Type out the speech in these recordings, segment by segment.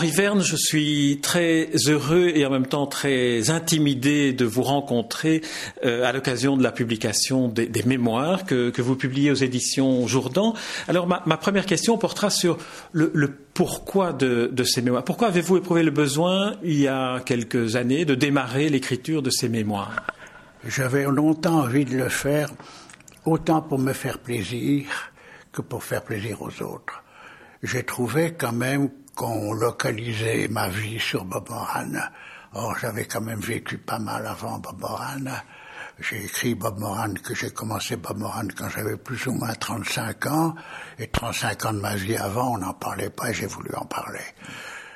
Henri Verne, je suis très heureux et en même temps très intimidé de vous rencontrer euh, à l'occasion de la publication des, mémoires que, vous publiez aux éditions Jourdan. Alors ma, première question portera sur le, pourquoi de, ces mémoires. Pourquoi avez-vous éprouvé le besoin, il y a quelques années, de démarrer l'écriture de ces mémoires? J'avais longtemps envie de le faire, autant pour me faire plaisir que pour faire plaisir aux autres. J'ai trouvé quand même qu'on localisait ma vie sur Bob Moran. Or, j'avais quand même vécu pas mal avant Bob Moran. J'ai écrit Bob Moran, que j'ai commencé Bob Moran quand j'avais plus ou moins 35 ans. Et 35 ans de ma vie avant, on n'en parlait pas j'ai voulu en parler.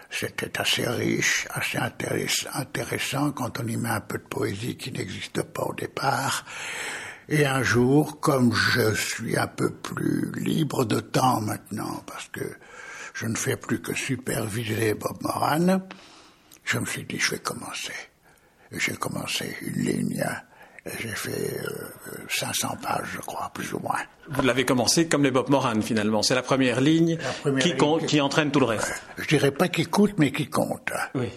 C'était assez riche, assez intéressant quand on y met un peu de poésie qui n'existe pas au départ. Et un jour, comme je suis un peu plus libre de temps maintenant, parce que je ne fais plus que superviser Bob Moran, je me suis dit, je vais commencer. J'ai commencé une ligne, j'ai fait 500 euh, pages, je crois, plus ou moins. Vous l'avez commencé comme les Bob Moran, finalement. C'est la première ligne, qui, qui, entraîne tout le reste. je dirais pas qui coûte, mais qui compte. Oui,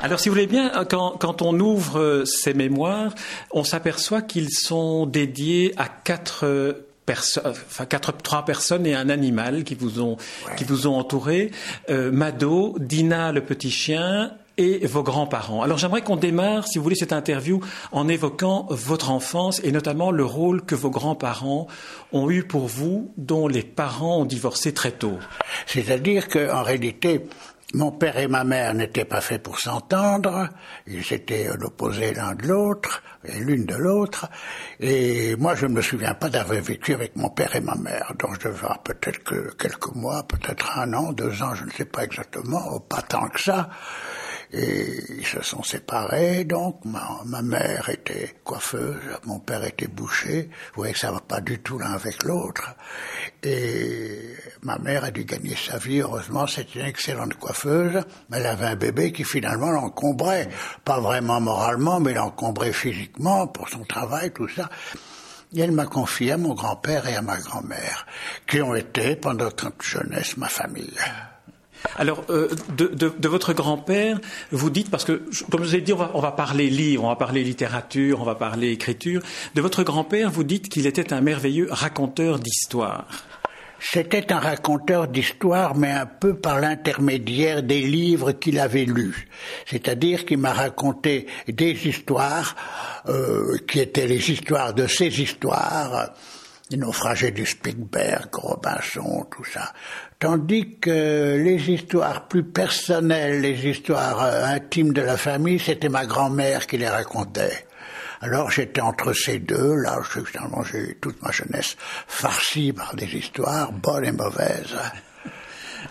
Alors, si vous voulez bien, quand, quand on ouvre euh, ces mémoires, on s'aperçoit qu'ils sont dédiés à quatre enfin quatre, trois personnes et un animal qui vous ont qui vous ont entouré. Euh, Mado, Dina le petit chien et vos grands-parents. Alors j'aimerais qu'on démarre, si vous voulez, cette interview en évoquant votre enfance et notamment le rôle que vos grands-parents ont eu pour vous, dont les parents ont divorcé très tôt. C'est-à-dire qu'en réalité, mon père et ma mère n'étaient pas faits pour s'entendre, ils étaient l'opposé l'un de l'autre, et l'une de l'autre, et moi je ne me souviens pas d'avoir vécu avec mon père et ma mère, donc je devais avoir peut-être que quelques mois, peut-être un an, deux ans, je ne sais pas exactement, pas tant que ça, et ils se sont séparés, donc ma, mère était coiffeuse, mon père était boucher. Vous voyez que ça va pas du tout l'un avec l'autre. Et ma mère a dû gagner sa vie. Heureusement, c'était une excellente coiffeuse. Mais elle avait un bébé qui finalement l'encombrait. Pas vraiment moralement, mais l'encombrait physiquement pour son travail, tout ça. Et elle m'a confié à mon grand-père et à ma grand-mère, qui ont été, pendant toute jeunesse, ma famille. Alors, euh, de, votre grand-père, vous dites, parce que, comme je vous ai dit, on va, on va, parler livre, on va parler littérature, on va parler écriture. De votre grand-père, vous dites qu'il était un merveilleux raconteur d'histoire. C'était un raconteur d'histoire, mais un peu par l'intermédiaire des livres qu'il avait lus. C'est-à-dire qu'il m'a raconté des histoires euh, qui étaient les histoires de ses histoires les naufragés du Spickberg, Robinson, tout ça. Tandis que les histoires plus personnelles, les histoires euh, intimes de la famille, c'était ma grand-mère qui les racontait. Alors j'étais entre ces deux, là, j'ai eu toute ma jeunesse farcie par des histoires, bonnes et mauvaises.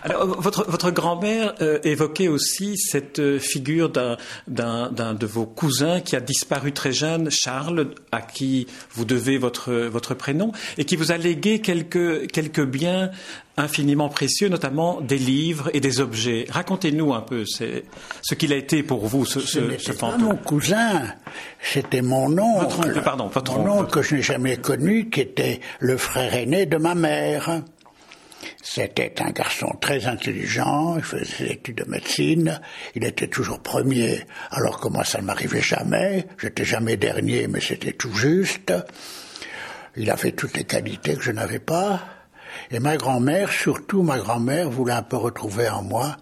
Alors, votre, votre grand-mère euh, évoquait aussi cette euh, figure d'un, d'un, de vos cousins qui a disparu très jeune, Charles, à qui vous devez votre, votre prénom, et qui vous a légué quelques, quelques biens infiniment précieux, notamment des livres et des objets. Racontez-nous un peu ce qu'il a été pour vous, ce, ce, ce fantôme. mon cousin, c'était mon oncle. Votre pardon, votre mon oncle que je n'ai jamais connu, qui était le frère aîné de ma mère. C'était un garçon très intelligent, il faisait des études de médecine, il était toujours premier, alors que moi ça ne m'arrivait jamais, j'étais jamais dernier, mais c'était tout juste. Il avait toutes les qualités que je n'avais pas. Et ma grand-mère, surtout ma grand-mère, voulait un peu retrouver en moi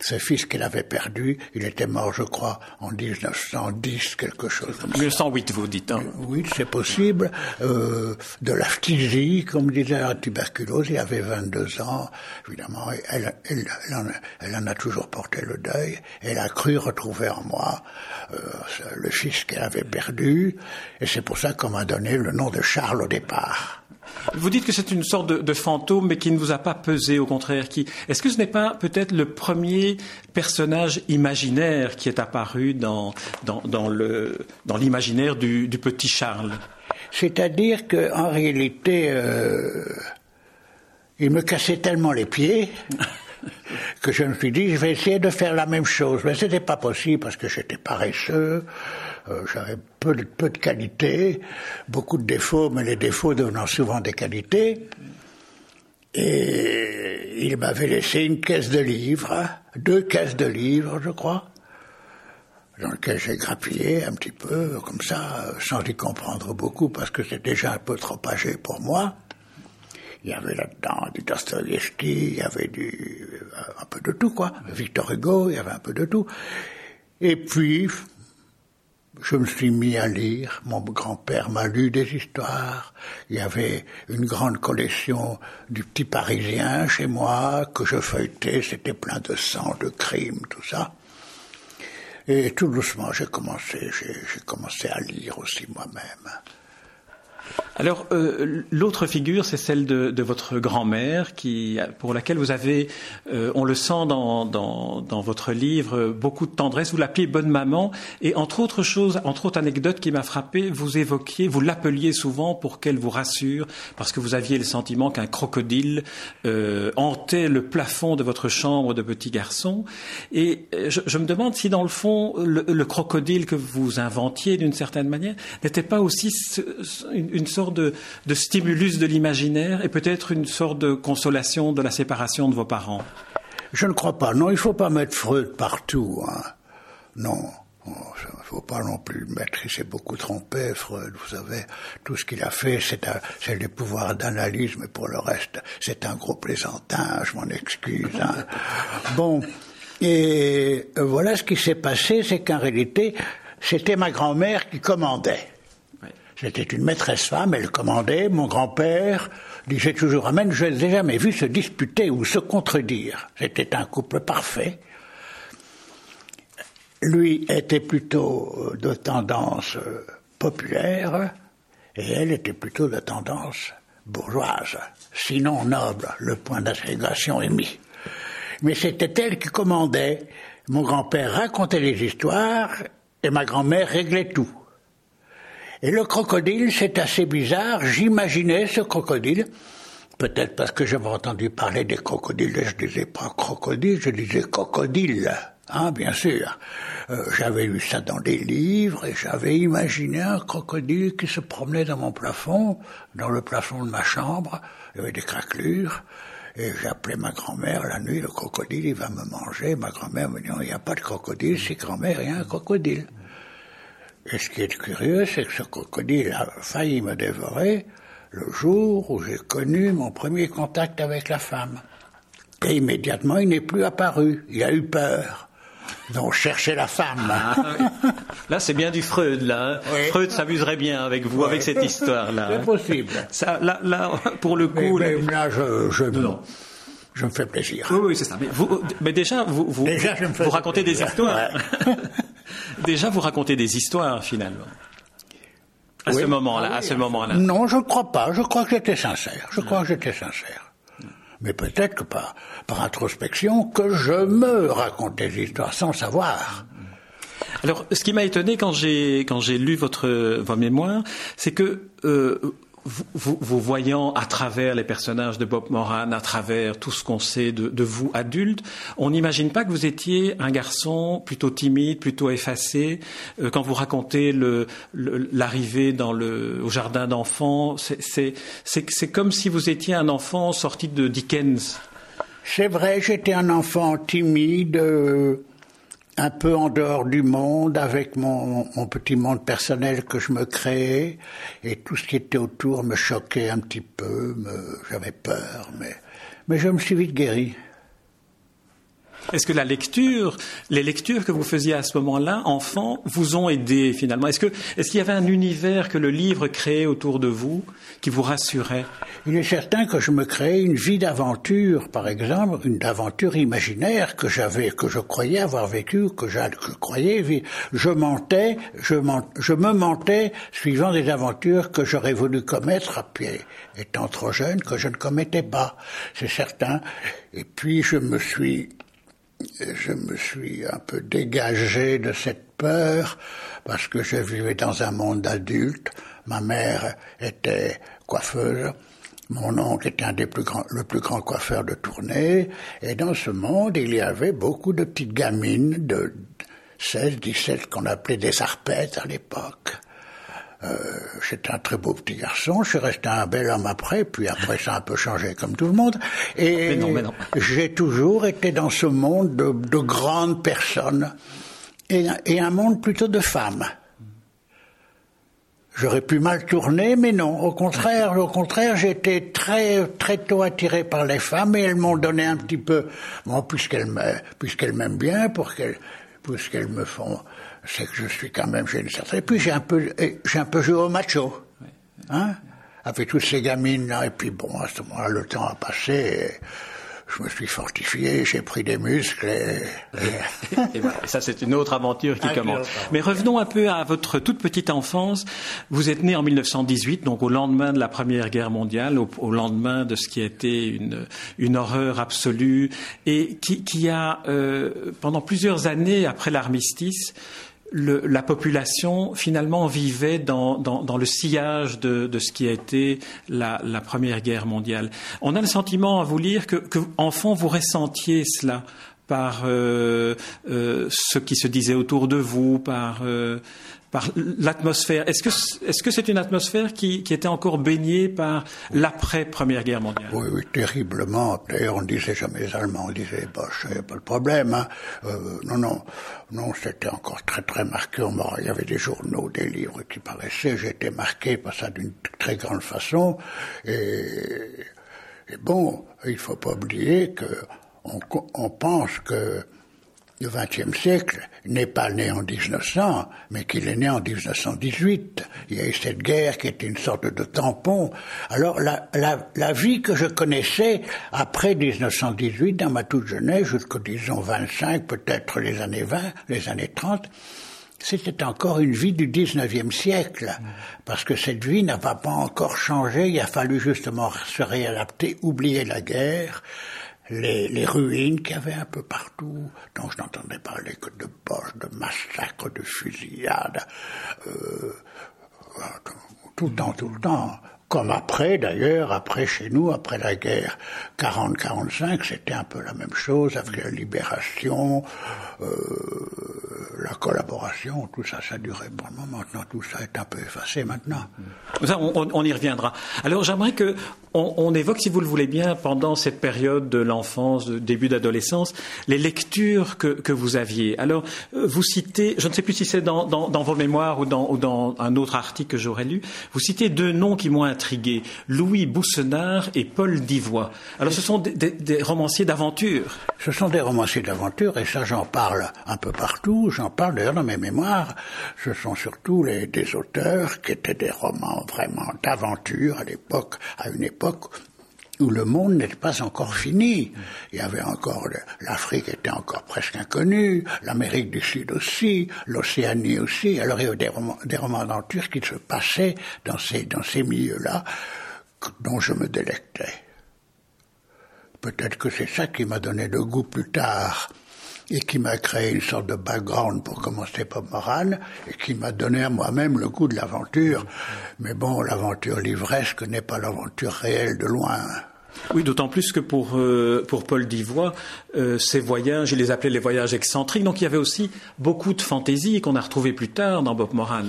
ce fils qu'elle avait perdu, il était mort, je crois, en 1910, quelque chose comme 1908, vous dites. Hein. Oui, c'est possible. Euh, de la phtisie, comme disait la tuberculose, il avait 22 ans. Évidemment, elle, elle, elle, en, a toujours porté le deuil. Elle a cru retrouver en moi euh, le fils qu'elle avait perdu. Et c'est pour ça qu'on m'a donné le nom de Charles au départ. Vous dites que c'est une sorte de, fantôme, mais qui ne vous a pas pesé, au contraire. Qui... Est-ce que ce n'est pas peut-être le premier personnage imaginaire qui est apparu dans, dans, l'imaginaire du, petit Charles C'est-à-dire qu'en réalité, euh, il me cassait tellement les pieds que je me suis dit, je vais essayer de faire la même chose. Mais ce n'était pas possible parce que j'étais paresseux. Euh, j'avais peu de, peu de qualités, beaucoup de défauts, mais les défauts devenant souvent des qualités. Et il m'avait laissé une caisse de livres, deux caisses de livres, je crois, dans lesquelles j'ai grappillé un petit peu, comme ça, sans y comprendre beaucoup, parce que c'était déjà un peu trop âgé pour moi. Il y avait là-dedans du Dostoevsky, il y avait du, un peu de tout, quoi. Victor Hugo, il y avait un peu de tout. Et puis, je me suis mis à lire. Mon grand-père m'a lu des histoires. Il y avait une grande collection du petit Parisien chez moi que je feuilletais. C'était plein de sang, de crimes, tout ça. Et tout doucement, j'ai commencé, j'ai commencé à lire aussi moi-même. Alors, euh, l'autre figure, c'est celle de, votre grand-mère, qui, pour laquelle vous avez, euh, on le sent dans, dans, dans, votre livre, beaucoup de tendresse. Vous l'appelez bonne maman, et entre autres choses, entre autres anecdotes qui m'a frappé, vous évoquiez, vous l'appeliez souvent pour qu'elle vous rassure, parce que vous aviez le sentiment qu'un crocodile euh, hantait le plafond de votre chambre de petit garçon. Et je, me demande si, dans le fond, le, le crocodile que vous inventiez d'une certaine manière n'était pas aussi une sorte de, de stimulus de l'imaginaire et peut-être une sorte de consolation de la séparation de vos parents Je ne crois pas. Non, il ne faut pas mettre Freud partout. Hein. Non. Il ne faut pas non plus le mettre, il s'est beaucoup trompé, Freud, vous savez, tout ce qu'il a fait, c'est des pouvoirs d'analyse, mais pour le reste, c'est un gros plaisantin, je m'en excuse. Hein. Bon, et voilà ce qui s'est passé, c'est qu'en réalité, c'était ma grand-mère qui commandait. C'était une maîtresse femme, elle commandait. Mon grand-père disait toujours Amen. Je n'ai jamais vu se disputer ou se contredire. C'était un couple parfait. Lui était plutôt de tendance populaire et elle était plutôt de tendance bourgeoise, sinon noble. Le point d'agrégation est mis. Mais c'était elle qui commandait. Mon grand-père racontait les histoires et ma grand-mère réglait tout. Et le crocodile, c'est assez bizarre. J'imaginais ce crocodile, peut-être parce que j'avais entendu parler des crocodiles, je disais pas crocodile, je disais crocodile. Hein, bien sûr. Euh, j'avais lu ça dans des livres et j'avais imaginé un crocodile qui se promenait dans mon plafond, dans le plafond de ma chambre. Il y avait des craquelures. Et j'appelais ma grand-mère la nuit, le crocodile, il va me manger. Ma grand-mère me dit, il n'y a pas de crocodile, c'est grand-mère, il y a un crocodile. Et ce qui est curieux, c'est que ce crocodile a failli me dévorer le jour où j'ai connu mon premier contact avec la femme. Et immédiatement, il n'est plus apparu. Il a eu peur. Donc, chercher la femme. Ah, là, c'est bien du Freud, là. Hein. Freud s'amuserait bien avec vous, avec cette histoire-là. C'est hein. possible. Ça, là, là, pour le coup. Mais, là, je, je, je, me fais plaisir. Oui, oui, c'est ça. Mais, vous, mais déjà, vous, vous, déjà, vous racontez des histoires. Déjà, vous racontez des histoires finalement. À ce moment-là, à ce moment-là. Non, je ne crois pas. Je crois que j'étais sincère. Je crois que j'étais sincère. Mais peut-être que par, par introspection, que je me raconte des histoires sans savoir. Alors, ce qui m'a étonné quand j'ai quand j'ai lu votre vos mémoires, c'est que euh, vous, vous, voyant à travers les personnages de Bob Moran, à travers tout ce qu'on sait de, de, vous adulte, on n'imagine pas que vous étiez un garçon plutôt timide, plutôt effacé. Euh, quand vous racontez l'arrivée dans le, au jardin d'enfants, c'est comme si vous étiez un enfant sorti de Dickens. C'est vrai, j'étais un enfant timide. Euh, un peu en dehors du monde, avec mon, petit monde personnel que je me créais, et tout ce qui était autour me choquait un petit peu, j'avais peur, mais, mais je me suis vite guéri. Est-ce que la lecture, les lectures que vous faisiez à ce moment-là, enfant, vous ont aidé finalement? Est-ce qu'il y avait un univers que le livre créait autour de vous qui vous rassurait? Il est certain que je me créais une vie d'aventure, par exemple, une aventure imaginaire que j'avais, que je croyais avoir vécue, que je, croyais vivre. Je mentais, je, je me mentais suivant des aventures que j'aurais voulu commettre à pied, étant trop jeune que je ne commettais pas, c'est certain. Et puis je me suis je me suis un peu dégagé de cette peur parce que je vivais dans un monde d'adultes. Ma mère était coiffeuse. Mon oncle était un des plus grands, le plus grand coiffeur de tournée. Et dans ce monde, il y avait beaucoup de petites gamines de 16, 17 qu'on appelait des arpètes à l'époque. Euh, j'étais un très beau petit garçon, je suis resté un bel homme après, puis après ça a un peu changé comme tout le monde. Et j'ai toujours été dans ce monde de, de grandes personnes et, et, un monde plutôt de femmes. J'aurais pu mal tourner, mais non. Au contraire, au contraire, j'étais très très tôt attiré par les femmes et elles m'ont donné un petit peu, bon, puisqu'elles puisqu'elles m'aiment bien, pour qu'elles puisqu'elles me font c'est que je suis quand même, j'ai une certaine. Et puis j'ai un peu, j'ai un peu joué au macho, hein, avec toutes ces gamines là. Et puis bon, à ce moment-là, le temps a passé. je me suis fortifié, j'ai pris des muscles. Et, et voilà, ça c'est une autre aventure qui commence. Mais revenons un peu à votre toute petite enfance. Vous êtes né en 1918, donc au lendemain de la Première Guerre mondiale, au, lendemain de ce qui a été une, une horreur absolue, et qui, qui a, euh, pendant plusieurs années après l'armistice, le, la population finalement vivait dans, dans, dans le sillage de, de, ce qui a été la, la, Première Guerre mondiale. On a le sentiment à vous lire que, que enfant, vous ressentiez cela par euh, euh, ce qui se disait autour de vous, par euh, par l'atmosphère. Est-ce que est-ce que c'est une atmosphère qui, qui, était encore baignée par l'après Première Guerre mondiale? Oui, oui, terriblement. D'ailleurs, on disait jamais les Allemands, on disait n'y a pas de problème. Hein. Euh, non, non, non, c'était encore très très marqué. Il y avait des journaux, des livres qui paraissaient. J'étais marqué par ça d'une très grande façon. Et, et bon, il faut pas oublier que on, on pense que le XXe siècle n'est pas né en 1900, mais qu'il est né en 1918. Il y a eu cette guerre qui était une sorte de tampon. Alors la, la, la vie que je connaissais après 1918, dans ma toute jeunesse, jusqu'au disons 25, peut-être les années 20, les années 30, c'était encore une vie du 19e siècle, parce que cette vie n'avait pas encore changé, il a fallu justement se réadapter, oublier la guerre, les, ruines qu'il y avait un peu partout, dont je n'entendais parler que de poches, de massacres, de fusillades, euh, tout le temps, tout le temps. Comme après, d'ailleurs, après chez nous, après la guerre 40-45, c'était un peu la même chose, avec la libération, euh, la collaboration, tout ça, ça durait pour le moment. Maintenant, tout ça est un peu effacé maintenant. Ça, on, y reviendra. Alors, j'aimerais que on, on, évoque, si vous le voulez bien, pendant cette période de l'enfance, début d'adolescence, les lectures que, vous aviez. Alors, euh, vous citez, je ne sais plus si c'est dans, vos mémoires ou dans, ou dans, un autre article que j'aurais lu, vous citez deux noms qui m'ont Louis Boussenard et Paul Divois. Alors, ce sont des, romanciers d'aventure. Ce sont des romanciers d'aventure, et ça, j'en parle un peu partout. J'en parle d'ailleurs dans mes mémoires. Ce sont surtout des auteurs qui étaient des romans vraiment d'aventure à l'époque, à une époque où le monde n'était pas encore fini. Il y avait encore l'Afrique était encore presque inconnue, l'Amérique du Sud aussi, l'Océanie aussi. Alors il y avait des romans, des romans d'aventure qui se passaient dans ces dans ces milieux-là dont je me délectais. Peut-être que c'est ça qui m'a donné le goût plus tard et qui m'a créé une sorte de background pour commencer par morale et qui m'a donné à moi-même le goût de l'aventure. Mais bon, l'aventure livresque n'est pas l'aventure réelle de loin. Oui, d'autant plus que pour, euh, pour Paul Divois, euh, ces voyages, il les appelait les voyages excentriques, donc il y avait aussi beaucoup de fantaisie qu'on a retrouvé plus tard dans Bob Moran.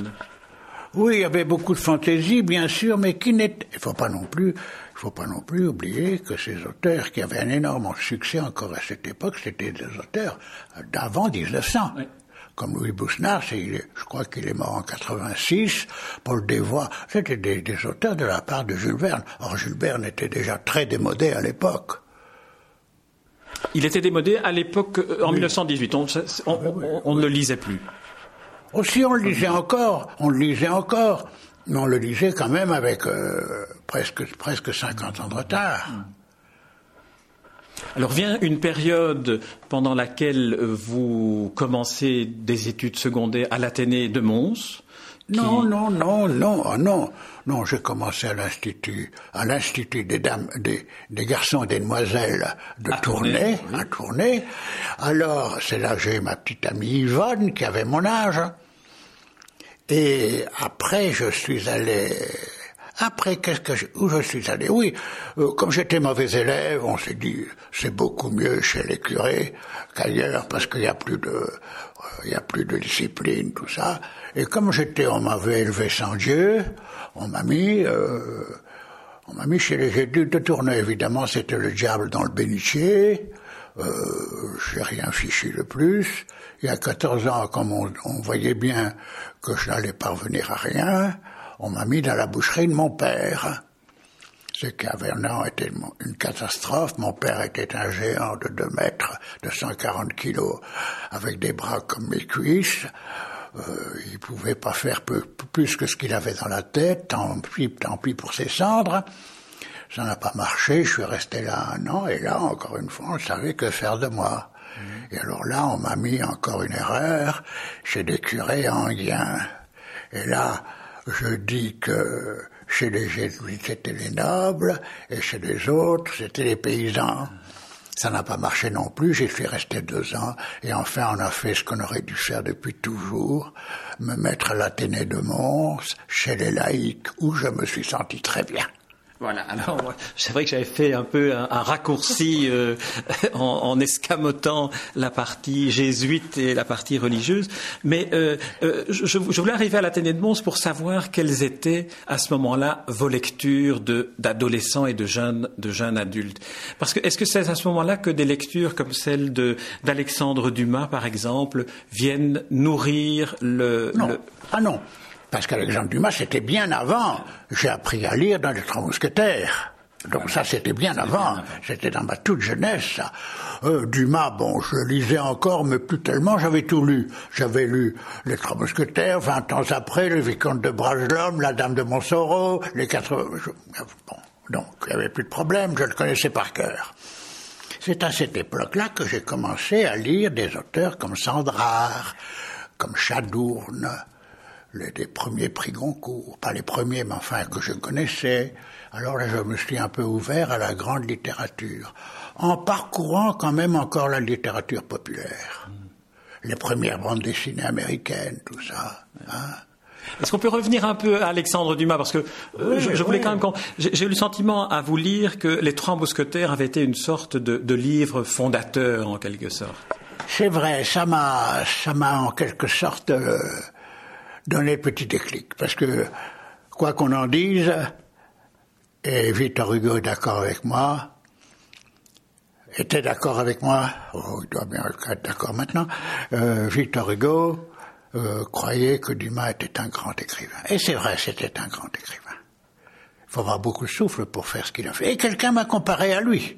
Oui, il y avait beaucoup de fantaisie, bien sûr, mais qui n'était... Il faut pas non plus il faut pas non plus oublier que ces auteurs qui avaient un énorme succès encore à cette époque, c'était des auteurs d'avant 1900. Comme Louis Boussenard, je crois qu'il est mort en 86, Paul Desvoix, c'était des, des, auteurs de la part de Jules Verne. Or, Jules Verne était déjà très démodé à l'époque. Il était démodé à l'époque, euh, en 1918. On, on, on, on, ne le lisait plus. Aussi, on le lisait encore. On le lisait encore mais on le lisait quand même avec euh, presque, presque 50 ans de retard. Alors vient une période pendant laquelle vous commencez des études secondaires à l'Athénée de Mons. Non, non, non, non, oh non, non. J'ai commencé à l'institut, à l'institut des dames, des, des, garçons et des demoiselles de Tournai, à Tournai. Alors c'est là que j'ai ma petite amie Yvonne qui avait mon âge. Et après, je suis allé Après, qu'est-ce que je, où je suis allé? Oui, euh, comme j'étais mauvais élève, on s'est dit c'est beaucoup mieux chez les curés qu'ailleurs parce qu'il y a plus de, euh, il y a plus de discipline, tout ça. Et comme j'étais, on m'avait élevé sans Dieu, on m'a mis, euh, on m'a mis chez les jésuites de Tournai. Évidemment, c'était le diable dans le bénitier. Euh, j'ai rien fichu de plus. Il y a 14 ans, comme on, on voyait bien que je n'allais parvenir à rien, on m'a mis dans la boucherie de mon père. Ce qui un été une catastrophe. Mon père était un géant de 2 mètres, de 140 kilos, avec des bras comme mes cuisses. Euh, il pouvait pas faire peu, plus que ce qu'il avait dans la tête, tant pis, tant pis pour ses cendres. Ça n'a pas marché, je suis resté là un an, et là, encore une fois, on ne savait que faire de moi. Et alors là, on m'a mis encore une erreur chez des curés anguiens. Et là, je dis que chez les jésuites, c'était les nobles, et chez les autres, c'était les paysans. Ça n'a pas marché non plus, j'y suis resté deux ans, et enfin on a fait ce qu'on aurait dû faire depuis toujours, me mettre à l'Athénée de Mons, chez les laïcs, où je me suis senti très bien. Voilà. Alors, c'est vrai que j'avais fait un peu un, raccourci euh, en, en, escamotant la partie jésuite et la partie religieuse, mais euh, euh, je, je, voulais arriver à l'Athénée de Mons pour savoir quelles étaient à ce moment-là vos lectures d'adolescents et de jeunes de jeunes adultes. Parce que est-ce que c'est à ce moment-là que des lectures comme celle de d'Alexandre Dumas, par exemple, viennent nourrir le, non. Ah non, parce qu'Alexandre Dumas, c'était bien avant. J'ai appris à lire dans les Trois Mousquetaires. Donc ça, c'était bien avant. C'était dans ma toute jeunesse, ça. Euh, Dumas, bon, je lisais encore, mais plus tellement, j'avais tout lu. J'avais lu Les Trois Mousquetaires, vingt ans après, Le Vicomte de Bragelonne, La Dame de Montsoreau, les quatre... Bon, donc, il n'y avait plus de problème, je le connaissais par cœur. C'est à cette époque-là que j'ai commencé à lire des auteurs comme Sandrard, comme Chadourne, les, les, premiers prix Goncourt, pas les premiers, mais enfin que je connaissais. Alors là, je me suis un peu ouvert à la grande littérature, en parcourant quand même encore la littérature populaire. Les premières bandes dessinées américaines, tout ça. Hein. Est-ce qu'on peut revenir un peu à Alexandre Dumas? Parce que euh, je, je, voulais oui. quand même. J'ai eu le sentiment à vous lire que Les Trois Mousquetaires avaient été une sorte de, de livre fondateur, en quelque sorte. C'est vrai, ça m'a, ça m'a en quelque sorte. Euh, donner le petit déclic. Parce que, quoi qu'on en dise, et Victor Hugo est d'accord avec moi, était d'accord avec moi, oh, il doit bien être d'accord maintenant, euh, Victor Hugo euh, croyait que Dumas était un grand écrivain. Et c'est vrai, c'était un grand écrivain. Il faut avoir beaucoup de souffle pour faire ce qu'il a fait. Et quelqu'un m'a comparé à lui.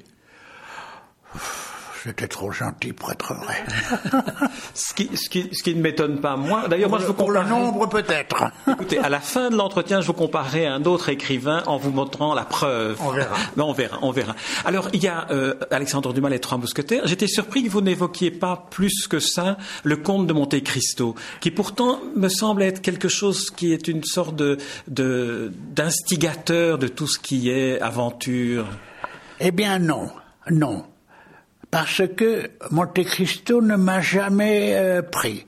C'était trop gentil pour être vrai. ce, qui, ce, qui, ce, qui, ne m'étonne pas moi. D'ailleurs, moi, je vous compare. le nombre, peut-être. Écoutez, à la fin de l'entretien, je vous comparerai à un autre écrivain en vous montrant la preuve. On verra. Mais on verra, on verra. Alors, il y a euh, Alexandre Dumas, Les Trois Mousquetaires. J'étais surpris que vous n'évoquiez pas plus que ça le Comte de Monte Cristo, qui pourtant me semble être quelque chose qui est une sorte de d'instigateur de, de tout ce qui est aventure. Eh bien, non, non parce que Monte Cristo ne m'a jamais euh, pris.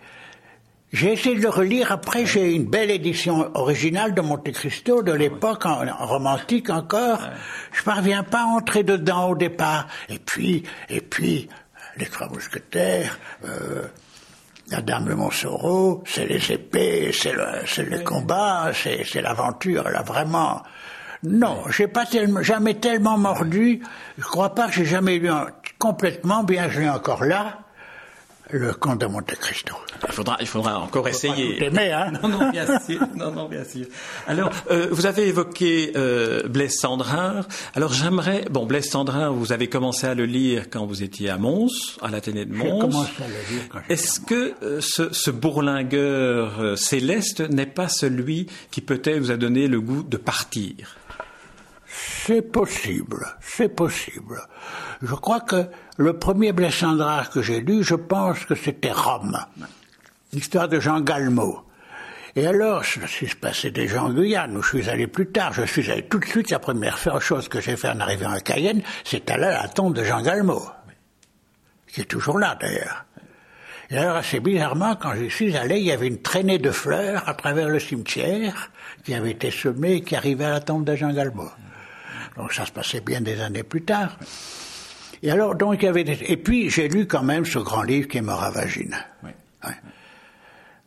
J'ai essayé de le relire, après j'ai une belle édition originale de Monte Cristo de l'époque, en, en, romantique encore. Je parviens pas à entrer dedans au départ. Et puis, et puis, les trois mousquetaires, euh, la dame de Montsoreau, c'est les épées, c'est le, c'est le combat, c'est, c'est l'aventure, là vraiment. Non, j'ai pas tellement, jamais tellement mordu. Je crois pas que j'ai jamais lu un, complètement, bien je l'ai encore là, le comte de Monte Cristo. Il faudra, il faudra encore essayer. Aimer, hein non, non, bien sûr. Non, non, bien sûr. Alors, euh, vous avez évoqué euh, Blaise Sandrard. Alors, j'aimerais. Bon, Blaise Sandrard, vous avez commencé à le lire quand vous étiez à Mons, à l'Athénée de Mons. J'ai commencé à le lire quand Est-ce que euh, ce, ce, bourlingueur euh, céleste n'est pas celui qui peut-être vous a donné le goût de partir? C'est possible, c'est possible. Je crois que le premier Blessandrard que j'ai lu, je pense que c'était Rome, l'histoire de Jean Galmo. Et alors, je suis passé déjà en Guyane, où je suis allé plus tard. Je suis allé tout de suite, la première chose que j'ai fait en arrivant à Cayenne, c'est aller à la tombe de Jean Galmo, qui est toujours là d'ailleurs. Et alors, assez bizarrement, quand j'y suis allé, il y avait une traînée de fleurs à travers le cimetière qui avait été semée et qui arrivait à la tombe de Jean Galbo. Donc ça se passait bien des années plus tard. Et alors, donc, il y avait Et puis, j'ai lu quand même ce grand livre qui est Moravagine. Oui.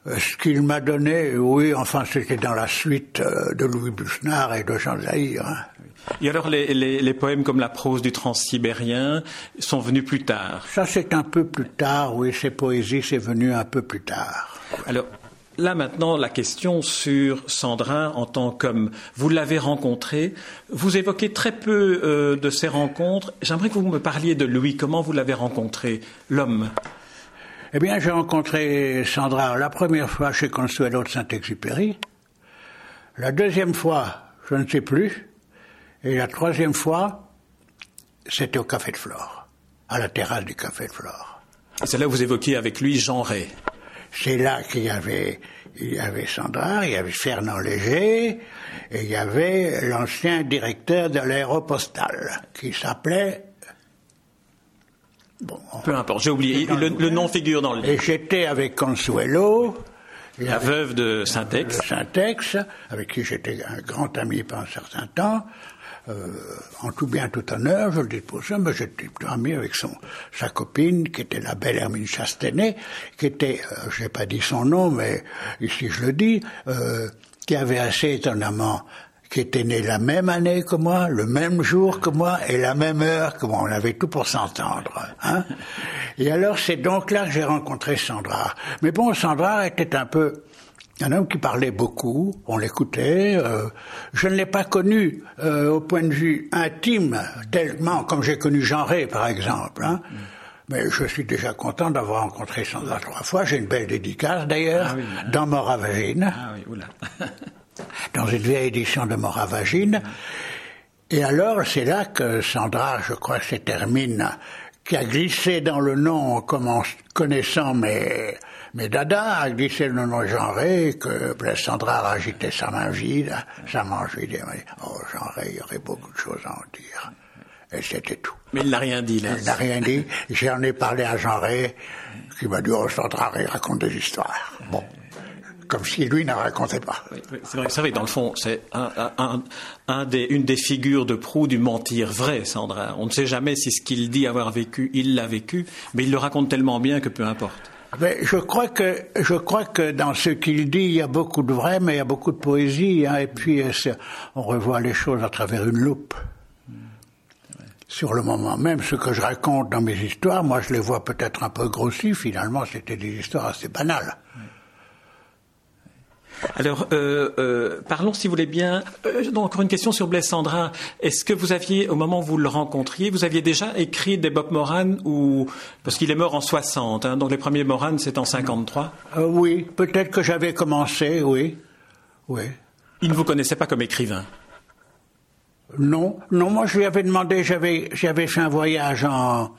Euh, ce qu'il m'a donné, oui, enfin, c'était dans la suite euh, de Louis Busnard et de Jean Zahir. Hein. Et alors, les, les, poèmes comme la prose du transsibérien sont venus plus tard? Ça, c'est un peu plus tard, oui, ces poésies, c'est venu un peu plus tard. Alors, là maintenant, la question sur Sandra en tant qu'homme. Vous l'avez rencontré, vous évoquez très peu euh, de ces rencontres. J'aimerais que vous me parliez de Louis. Comment vous l'avez rencontré, l'homme? Eh bien, j'ai rencontré Sandra la première fois chez Consuelo de Saint-Exupéry. La deuxième fois, je ne sais plus. Et la troisième fois, c'était au Café de Flore, à la terrasse du Café de Flore. C'est là où vous évoquiez avec lui Jean Ray. C'est là qu'il y avait, il y avait Sandra, il y avait Fernand Léger, et il y avait l'ancien directeur de l'aéropostale, qui s'appelait Bon, Peu importe, j'ai oublié. Le, nom figure dans le livre. Et j'étais avec Consuelo. La veuve de Saint-Ex. Saint-Ex, avec qui j'étais un grand ami pendant un certain temps. Euh, en tout bien, tout honneur, je le dis pour ça, mais j'étais ami avec son, sa copine, qui était la belle Hermine Chastenet, qui était, euh, je n'ai pas dit son nom, mais ici je le dis, euh, qui avait assez étonnamment qui était née la même année que moi, le même jour que moi et la même heure que moi. On avait tout pour s'entendre. Hein et alors c'est donc là que j'ai rencontré Sandra. Mais bon, Sandra était un peu un homme qui parlait beaucoup, on l'écoutait. Euh, je ne l'ai pas connu euh, au point de vue intime, tellement comme j'ai connu Jean Rey, par exemple. Hein. Mais je suis déjà content d'avoir rencontré Sandra trois fois. J'ai une belle dédicace d'ailleurs ah dans Moravagine. Ah oui, oula. dans une vieille édition de Moravagine. Et alors, c'est là que Sandra, je crois que c'est Termine, qui a glissé dans le nom en connaissant mes, mais Dada a glissé le nom genré, que Sandra a agité sa main vide, sa main vide, et m'a dit, oh, genré, il y aurait beaucoup de choses à en dire. Et c'était tout. Mais il n'a rien dit, là. Il n'a rien dit. J'en ai parlé à Rey, qui m'a dit, oh, Sandra raconte des histoires. Bon. Comme si lui n'en racontait pas. c'est vrai, vrai, dans le fond, c'est un, un, des, une des figures de proue du mentir vrai, Sandra. On ne sait jamais si ce qu'il dit avoir vécu, il l'a vécu, mais il le raconte tellement bien que peu importe. Mais je crois que je crois que dans ce qu'il dit, il y a beaucoup de vrai, mais il y a beaucoup de poésie, hein, et puis euh, on revoit les choses à travers une loupe. Sur le moment même, ce que je raconte dans mes histoires, moi je les vois peut-être un peu grossis, finalement c'était des histoires assez banales. Alors, euh, euh, parlons, si vous voulez bien. Euh, donc, encore une question sur Blaise Sandra. Est-ce que vous aviez, au moment où vous le rencontriez, vous aviez déjà écrit des Bob Moran ou parce qu'il est mort en 60, hein, donc les premiers Moran c'est en 53. oui, peut-être que j'avais commencé, oui, oui. Il ne vous connaissait pas comme écrivain? Non, non. Moi, je lui avais demandé. J'avais, j'avais fait un voyage en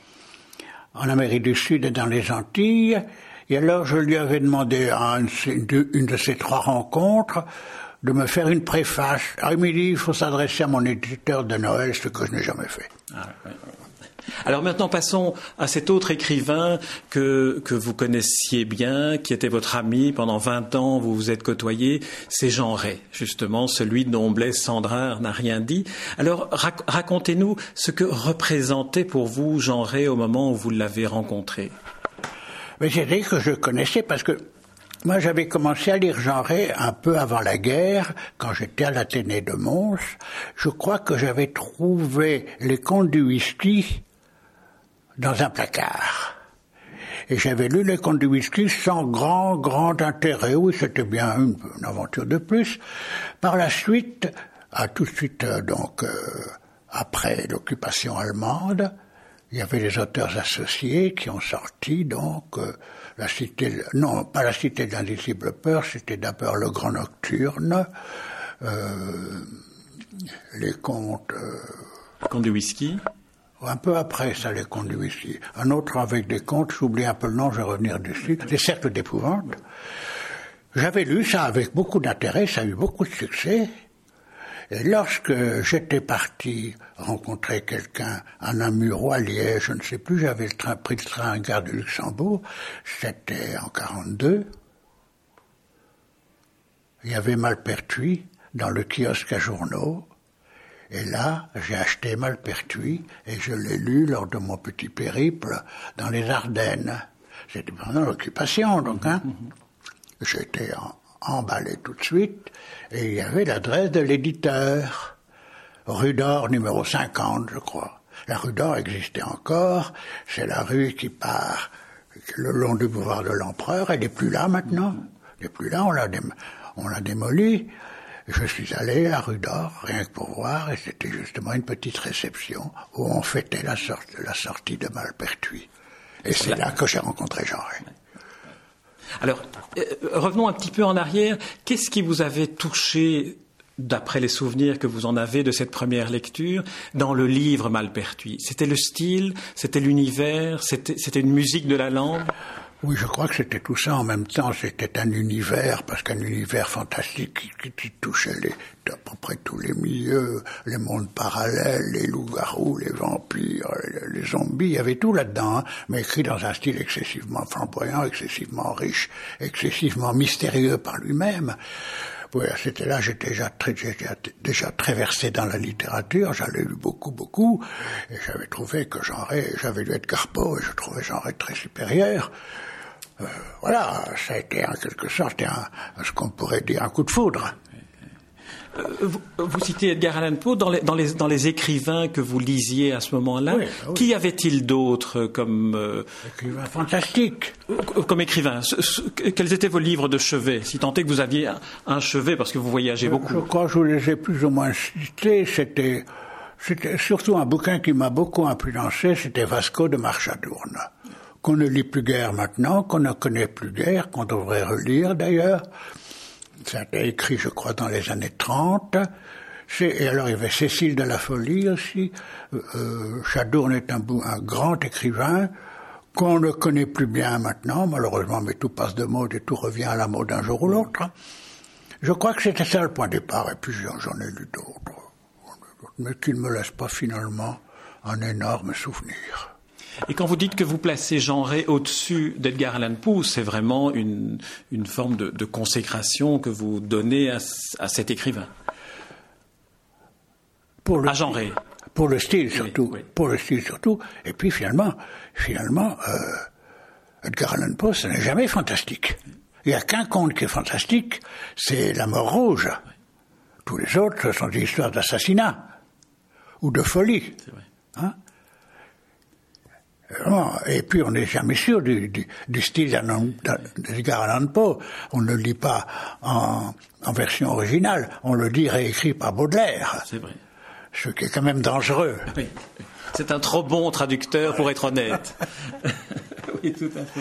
en Amérique du Sud et dans les Antilles. Et alors je lui avais demandé à une, de ces trois rencontres de me faire une préface. Ah, il m'a dit, il faut s'adresser à mon éditeur de Noël, ce que je n'ai jamais fait. Ah, alors maintenant passons à cet autre écrivain que, que vous connaissiez bien, qui était votre ami pendant 20 ans, vous vous êtes côtoyé, c'est Jean Ray, justement, celui dont Blaise Sandrin n'a rien dit. Alors racontez-nous ce que représentait pour vous Jean Ray au moment où vous l'avez rencontré. Mais c'était que je connaissais parce que moi, j'avais commencé à lire Ray un peu avant la guerre, quand j'étais à l'Athénée de Mons. Je crois que j'avais trouvé les contes du whisky dans un placard. Et j'avais lu les contes du whisky sans grand, grand intérêt. Oui, c'était bien une, aventure de plus. Par la suite, à tout de suite, euh, donc, euh, après l'occupation allemande, il y avait les auteurs associés qui ont sorti donc euh, la cité, non pas la cité de l'indicible peur, c'était d'abord le Grand Nocturne, euh, les contes. Euh, contes du whisky. Un peu après ça, les contes du whisky. Un autre avec des contes, j'oublie un peu le nom, je vais revenir dessus. Les cercles d'épouvante. J'avais lu ça avec beaucoup d'intérêt, ça a eu beaucoup de succès. Et lorsque j'étais parti rencontrer quelqu'un à Namur ou à Liège, je ne sais plus, j'avais le train, pris le train à Gare de Luxembourg, c'était en 42. Il y avait Malpertuis dans le kiosque à journaux. Et là, j'ai acheté Malpertuis et je l'ai lu lors de mon petit périple dans les Ardennes. C'était pendant l'occupation, donc, hein. J'étais emballé tout de suite et il y avait l'adresse de l'éditeur. Rue d'Or numéro 50, je crois. La rue d'Or existait encore. C'est la rue qui part le long du boulevard de l'Empereur. Elle n'est plus là maintenant. Elle n'est plus là. On l'a, on l'a démolie. Je suis allé à rue d'Or, rien que pour voir, et c'était justement une petite réception où on fêtait la, sortie, la sortie de Malpertuis. Et c'est là que j'ai rencontré Jean Rey. Alors, euh, revenons un petit peu en arrière. Qu'est-ce qui vous avait touché, d'après les souvenirs que vous en avez de cette première lecture, dans le livre Malpertuis? C'était le style, c'était l'univers, c'était une musique de la langue? Oui, je crois que c'était tout ça en même temps. C'était un univers, parce qu'un univers fantastique qui, touchait les, à peu près tous les milieux, les mondes parallèles, les loups-garous, les vampires, les, zombies, il y avait tout là-dedans, hein, mais écrit dans un style excessivement flamboyant, excessivement riche, excessivement mystérieux par lui-même. Oui, c'était là, j'étais déjà très, déjà très versé dans la littérature, j'avais lu beaucoup, beaucoup, et j'avais trouvé que j'avais lu Edgar Poe, et je trouvais Jean-Ré très supérieur. Euh, voilà, ça a été en quelque sorte un, ce qu'on pourrait dire un coup de foudre. Euh, vous, citez Edgar Allan Poe dans les, dans, les, dans les écrivains que vous lisiez à ce moment-là. Ah Qui avait-il d'autres comme euh, écrivains fantastiques Comme écrivains. Quels étaient vos livres de chevet? Si tant est que vous aviez un, chevet parce que vous voyagez beaucoup. Je crois que je les ai plus ou moins cités. C'était c'était surtout un bouquin qui m'a beaucoup influencé. C'était Vasco de Marchadourne qu'on ne lit plus guère maintenant, qu'on ne connaît plus guère, qu'on devrait relire d'ailleurs. Ça a été écrit, je crois, dans les années 30. Et alors, il y avait Cécile de la Folie aussi. Euh, euh Chadourne est un, un grand écrivain qu'on ne connaît plus bien maintenant, malheureusement, mais tout passe de mode et tout revient à la mode un jour ou l'autre. Je crois que c'était ça le point de départ, et puis j'en ai lu d'autres, mais qui ne me laissent pas finalement un énorme souvenir. Et quand vous dites que vous placez Jean Ray au-dessus d'Edgar Allan Poe, c'est vraiment une, une forme de, de, consécration que vous donnez à, à cet écrivain pour le À Jean Ray. Pour le style surtout. Pour le style surtout. Et puis finalement, finalement euh, Edgar Allan Poe, ce n'est jamais fantastique. Il n'y a qu'un conte qui est fantastique, c'est La mort rouge. Tous les autres, ce sont des histoires d'assassinat ou de folie. Hein? Et puis on n'est jamais sûr du, du, du style d'Edgar Allan Poe. On ne le lit pas en, en, version originale, on le lit réécrit par Baudelaire. C'est vrai. Ce qui est quand même dangereux. Oui. C'est un trop bon traducteur pour être honnête. oui, tout à fait.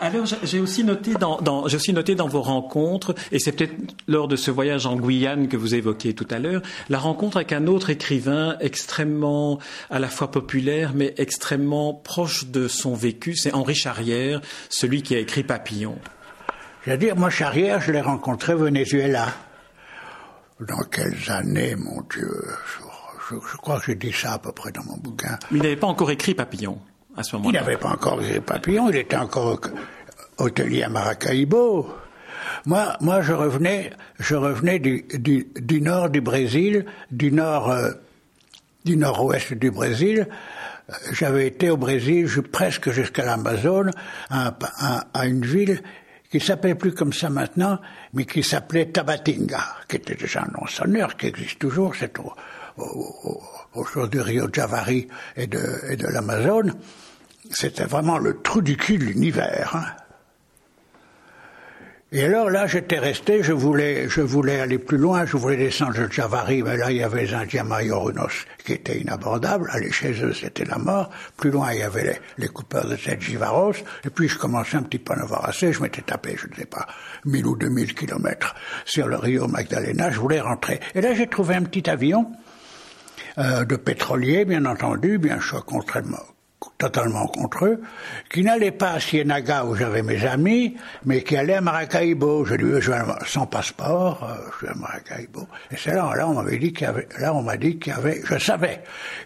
Alors, j'ai aussi noté dans, dans j'ai aussi noté dans vos rencontres, et c'est peut-être lors de ce voyage en Guyane que vous évoquiez tout à l'heure, la rencontre avec un autre écrivain extrêmement à la fois populaire, mais extrêmement proche de son vécu. C'est Henri Charrière, celui qui a écrit Papillon. Je veux dire, moi, Charrière, je l'ai rencontré au Venezuela. Dans quelles années, mon Dieu? Je, crois que j'ai dit ça à peu près dans mon bouquin. Mais il n'avait pas encore écrit Papillon à ce moment-là. Il n'avait pas encore écrit Papillon, il était encore hôtelier à Maracaibo. Moi, moi, je revenais, je revenais du, du, du nord du Brésil, du nord, euh, du nord-ouest du Brésil. J'avais été au Brésil presque jusqu'à l'Amazone, à, à, à, une ville qui s'appelait plus comme ça maintenant, mais qui s'appelait Tabatinga, qui était déjà un nom sonore, qui existe toujours, c'est au, au, au, du Rio Javari et de, et de l'Amazone, c'était vraiment le trou du cul de l'univers. Hein. Et alors là, j'étais resté, je voulais, je voulais aller plus loin, je voulais descendre le Javari, mais là, il y avait les Indiens Mayorunos qui étaient inabordables. Aller chez eux, c'était la mort. Plus loin, il y avait les, les coupeurs de cette Givaros. Et puis, je commençais un petit peu à en avoir assez. Je m'étais tapé, je ne sais pas, mille ou deux mille kilomètres sur le Rio Magdalena. Je voulais rentrer. Et là, j'ai trouvé un petit avion euh, de pétrolier, bien entendu, bien choix contrairement totalement contre eux, qui n'allait pas à Cienaga où j'avais mes amis, mais qui allait à Maracaibo. Je lui ai dit, sans passeport, euh, je suis à Maracaibo. Et c'est là, là, on m'avait dit qu'il y avait, là, on m'a dit qu'il y avait, je savais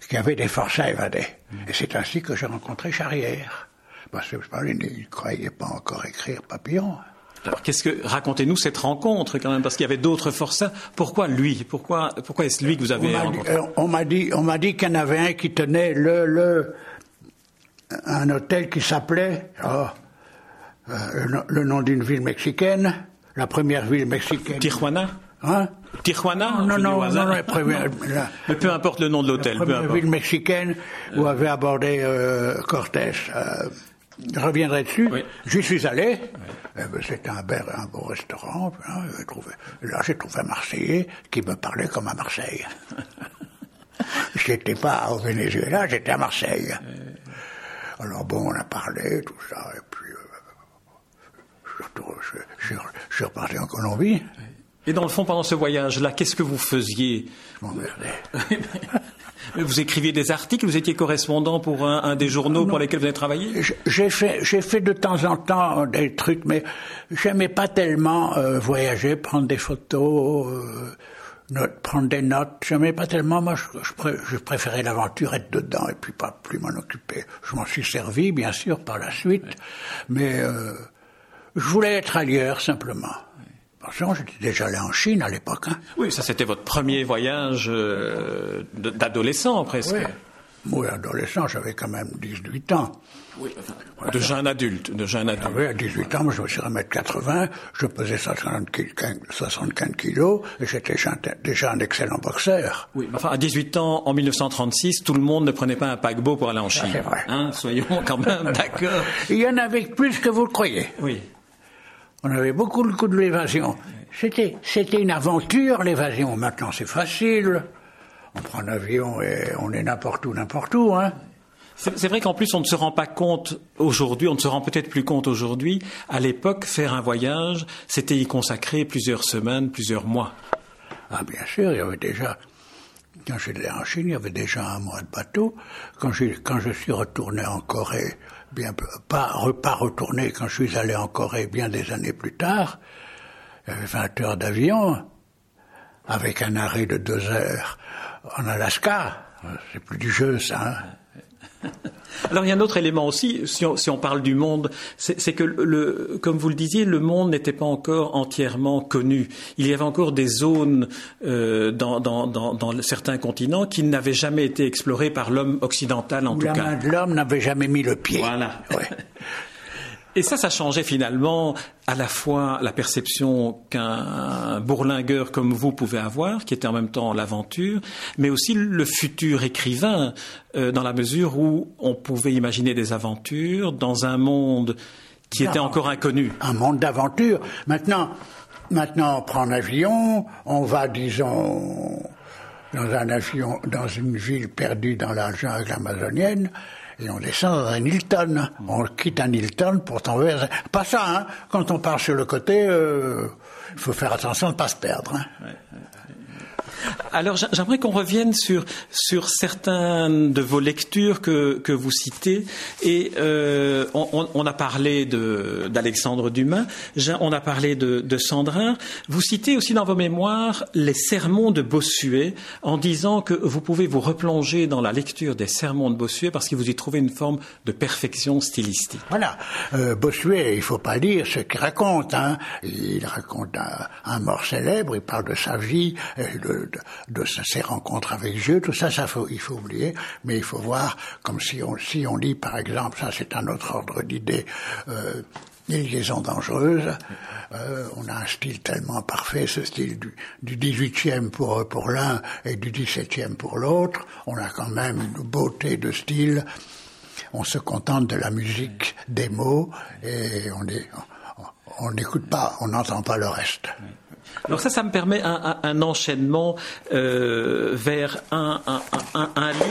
qu'il y avait des forces à évader. Et c'est ainsi que j'ai rencontré Charrière. Parce que, il ne croyait pas encore écrire Papillon. Alors, qu'est-ce que racontez-nous cette rencontre quand même parce qu'il y avait d'autres forçats. Pourquoi lui? Pourquoi pourquoi est-ce lui que vous avez rencontré? euh, On m'a dit on m'a dit qu'il y en avait un qui tenait le le un hôtel qui s'appelait oh, euh, le, nom d'une ville mexicaine, la première ville mexicaine. Tijuana? Hein? Tijuana? Non, non, non, non, Mais peu importe le nom de l'hôtel. La première ville mexicaine où avait abordé euh, Cortés. Je reviendrai dessus. J'y suis allé. Eh ben, c'était un, un beau restaurant. Hein, trouvé, là, j'ai trouvé un Marseillais qui me parlait comme à Marseille. Je n'étais pas au Venezuela, j'étais à Marseille. Alors bon, on a parlé, tout ça, et puis euh, je, suis reparti en Colombie. Et dans le fond, pendant ce voyage-là, qu'est-ce que vous faisiez? Je m'emmerdais. Vous écriviez des articles, vous étiez correspondant pour un, des journaux pour lesquels vous avez travaillé? J'ai fait, de temps en temps des trucs, mais j'aimais pas tellement euh, voyager, prendre des photos, euh, prendre des notes. J'aimais pas tellement. Moi, je, préférais l'aventure, être dedans et puis pas plus m'en occuper. Je m'en suis servi, bien sûr, par la suite, mais euh, je voulais être ailleurs simplement. J'étais déjà allé en Chine à l'époque. Hein. Oui, ça c'était votre premier voyage euh, d'adolescent presque. Oui. Moi, adolescent, j'avais quand même 18 ans. Oui, de jeune adulte, de jeune adulte. oui, à 18 ans, moi, je me suis remis 80, je pesais 75 kilos, et j'étais déjà un excellent boxeur. Oui, enfin, à 18 ans, en 1936, tout le monde ne prenait pas un paquebot pour aller en Chine. C'est vrai. Hein, soyons quand même d'accord. Il y en avait plus que vous le croyez. Oui. On avait beaucoup le coup de l'évasion. C'était, c'était une aventure, l'évasion. Maintenant, c'est facile. On prend un avion et on est n'importe où, n'importe où, hein. C'est vrai qu'en plus, on ne se rend pas compte aujourd'hui, on ne se rend peut-être plus compte aujourd'hui. À l'époque, faire un voyage, c'était y consacrer plusieurs semaines, plusieurs mois. Ah, bien sûr, il y avait déjà, quand j'étais en Chine, il y avait déjà un mois de bateau. Quand, quand je suis retourné en Corée, pas, retourné quand je suis allé en Corée bien des années plus tard. Avait 20 heures d'avion, avec un arrêt de deux heures en Alaska. C'est plus du jeu, ça. Hein. Alors il y a un autre élément aussi, si on, parle du monde, c'est que, le, comme vous le disiez, le monde n'était pas encore entièrement connu. Il y avait encore des zones euh, dans, certains continents qui n'avaient jamais été explorées par l'homme occidental en tout cas. L'homme n'avait jamais mis le pied. Voilà. Et ça, ça changeait finalement à la fois la perception qu'un bourlingueur comme vous pouvait avoir, qui était en même temps l'aventure, mais aussi le futur écrivain, euh, dans la mesure où on pouvait imaginer des aventures dans un monde qui était encore inconnu. Un monde d'aventure. Maintenant, maintenant, on prend un avion, on va, disons, dans un avion, dans une ville perdue dans la jungle amazonienne, et on descend dans un Hilton. On quitte un Hilton pour tomber. Pas ça, hein. Quand on part sur le côté, euh, il faut faire attention de ne pas se perdre. Hein. Alors j'aimerais qu'on revienne sur sur certaines de vos lectures que que vous citez et euh, on, on, a parlé d'Alexandre Dumas, on a parlé de, de Sandrin. Vous citez aussi dans vos mémoires les sermons de Bossuet en disant que vous pouvez vous replonger dans la lecture des sermons de Bossuet parce que vous y trouvez une forme de perfection stylistique. Voilà, euh, Bossuet, il faut pas dire ce qu'il raconte. Hein. Il raconte un, un, mort célèbre, il parle de sa vie, de, ses rencontres avec Dieu, tout ça, ça il faut oublier, mais il faut voir comme si on, si on lit, par exemple, ça c'est un autre ordre d'idée, euh, les liaisons dangereuses. Euh, on a un style tellement parfait, ce style du, du 18e pour, pour l'un et du 17e pour l'autre. On a quand même une beauté de style. On se contente de la musique, des mots, et on on n'écoute pas, on n'entend pas le reste. Alors ça, ça me permet un, un, enchaînement euh, vers un,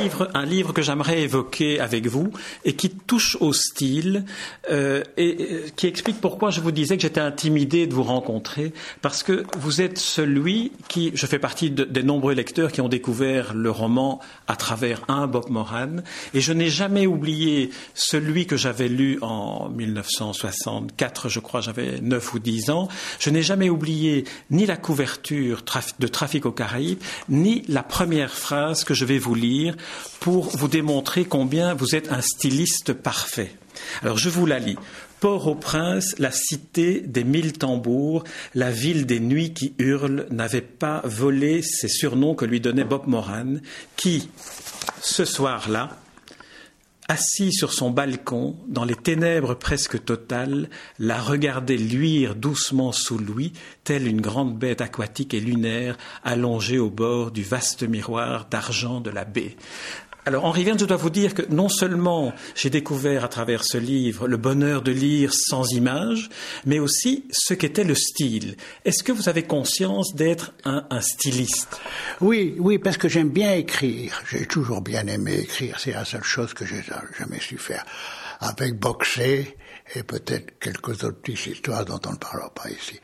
livre, un livre que j'aimerais évoquer avec vous et qui touche au style euh, et, qui explique pourquoi je vous disais que j'étais intimidé de vous rencontrer parce que vous êtes celui qui, je fais partie des nombreux lecteurs qui ont découvert le roman à travers un Bob Moran et je n'ai jamais oublié celui que j'avais lu en 1964, je crois, j'avais 9 ou 10 ans. Je n'ai jamais oublié ni la couverture de Trafic aux Caraïbes, ni la première phrase que je vais vous lire pour vous démontrer combien vous êtes un styliste parfait. Alors je vous la lis. Port-au-Prince, la cité des mille tambours, la ville des nuits qui hurlent, n'avait pas volé ces surnoms que lui donnait Bob Moran, qui, ce soir-là, assis sur son balcon, dans les ténèbres presque totales, la regardait luire doucement sous lui, telle une grande bête aquatique et lunaire allongée au bord du vaste miroir d'argent de la baie. Alors, Henri Verne, je dois vous dire que non seulement j'ai découvert à travers ce livre le bonheur de lire sans images, mais aussi ce qu'était le style. Est-ce que vous avez conscience d'être un, styliste? Oui, oui, parce que j'aime bien écrire. J'ai toujours bien aimé écrire. C'est la seule chose que j'ai jamais su faire. Avec boxer et peut-être quelques autres petites histoires dont on ne parlera pas ici.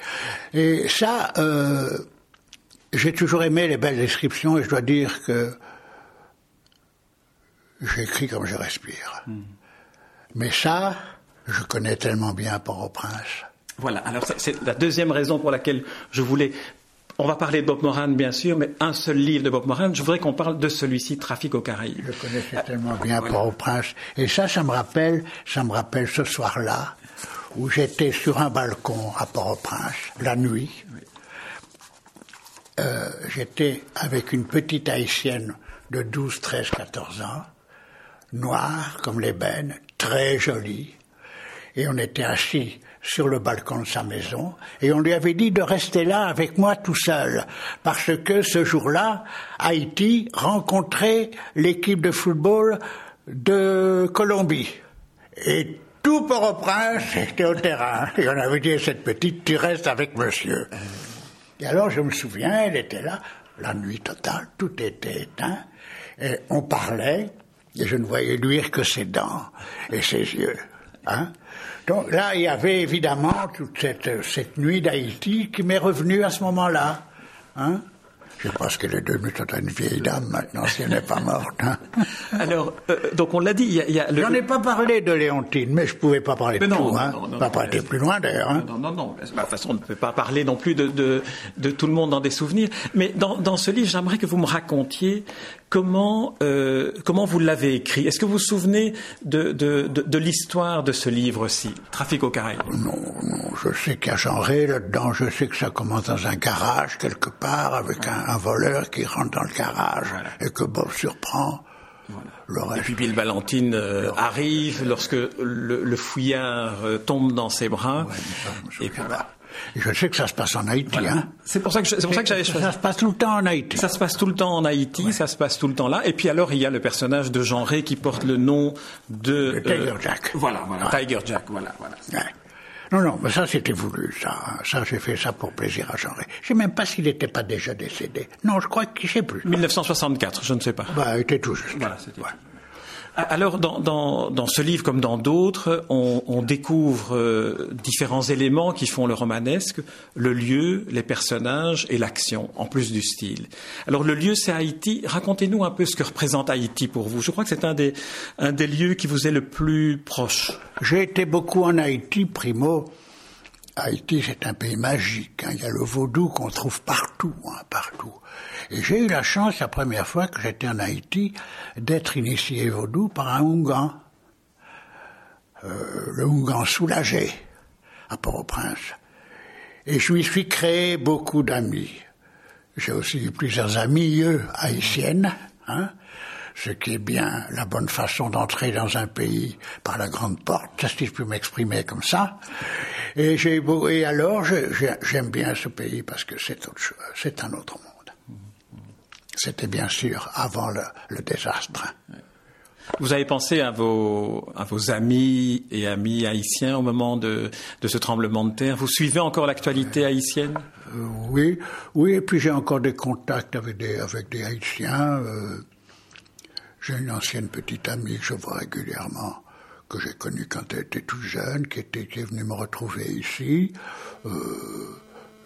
Et ça, euh, j'ai toujours aimé les belles descriptions et je dois dire que j'écris comme je respire. Mais ça, je connais tellement bien Port-au-Prince. Voilà, alors c'est la deuxième raison pour laquelle je voulais on va parler de Bob Moran, bien sûr, mais un seul livre de Bob Moran, je voudrais qu'on parle de celui-ci, Trafic aux Caraïbes. Je connais tellement bien Port-au-Prince. Et ça, ça me rappelle, ça me rappelle ce soir-là, où j'étais sur un balcon à Port-au-Prince, la nuit. Euh, j'étais avec une petite haïtienne de 12, 13, 14 ans noir comme l'ébène, très joli. Et on était assis sur le balcon de sa maison, et on lui avait dit de rester là avec moi tout seul, parce que ce jour-là, Haïti rencontrait l'équipe de football de Colombie. Et tout Port-au-Prince était au terrain. Et on avait dit à cette petite, tu restes avec monsieur. Et alors je me souviens, elle était là, la nuit totale, tout était éteint, et on parlait, et je ne voyais luire que ses dents et ses yeux. Hein Donc là, il y avait évidemment toute cette, cette nuit d'Haïti qui m'est revenue à ce moment-là. Hein je pense qu'elle est devenue toute une vieille dame maintenant, si elle n'est pas morte. Hein. Alors, euh, donc on l'a dit, il y a, y a J'en ai pas parlé de Léontine, mais je pouvais pas parler de tout, hein. Non, non, pas parler plus loin d'ailleurs. Hein. Non, non, non. De toute façon, on ne peut pas parler non plus de, de, de tout le monde dans des souvenirs. Mais dans, dans ce livre, j'aimerais que vous me racontiez comment, euh, comment vous l'avez écrit? Est-ce que vous vous souvenez de, de, de, de l'histoire de ce livre-ci, Trafic au Caraïbes Non, non. Je sais qu'il y a genré là-dedans. Je sais que ça commence dans un garage quelque part avec un un voleur qui rentre dans le garage et que Bob surprend. Voilà. Et puis Bill Valentine euh, arrive lorsque le, fouillard euh, tombe dans ses bras. et puis bah, je sais que ça se passe en Haïti. Hein. C'est pour ça que c'est pour ça que j'avais choisi. Ça se passe tout le temps en Haïti. Ça se passe tout le temps en Haïti. Ça se passe tout le temps là. Et puis alors il y a le personnage de Jean Ray qui porte le nom de, Tiger Jack. Voilà, voilà. Tiger Jack. Voilà, voilà. Non, non, mais ça c'était voulu, ça. Ça, j'ai fait ça pour plaisir à Jean Ré. Je sais même pas s'il n'était pas déjà décédé. Non, je crois qu'il ne sait plus. 1964, je ne sais pas. Bah, il était tout juste. Voilà, c'était. Alors, dans, dans, dans, ce livre comme dans d'autres, on, on, découvre euh, différents éléments qui font le romanesque, le lieu, les personnages et l'action, en plus du style. Alors, le lieu, c'est Haïti. Racontez-nous un peu ce que représente Haïti pour vous. Je crois que c'est un des, un des lieux qui vous est le plus proche. J'ai été beaucoup en Haïti, primo. Haïti, c'est un pays magique. Hein. Il y a le vaudou qu'on trouve partout, hein, partout. Et j'ai eu la chance, la première fois que j'étais en Haïti, d'être initié vaudou par un Ougan. Euh, le Ougan soulagé, à Port-au-Prince. Et je lui suis créé beaucoup d'amis. J'ai aussi eu plusieurs amis, eux, haïtiennes, hein, ce qui est bien la bonne façon d'entrer dans un pays par la grande porte, si je peux m'exprimer comme ça. Et, j'ai, et alors, j'aime bien ce pays parce que c'est autre chose, c'est un autre monde. C'était bien sûr avant le, désastre. Vous avez pensé à vos, à vos amis et amis haïtiens au moment de, de ce tremblement de terre? Vous suivez encore l'actualité haïtienne? oui, oui, et puis j'ai encore des contacts avec des, avec des Haïtiens. j'ai une ancienne petite amie que je vois régulièrement, que j'ai connue quand elle était toute jeune, qui était, qui est venue me retrouver ici.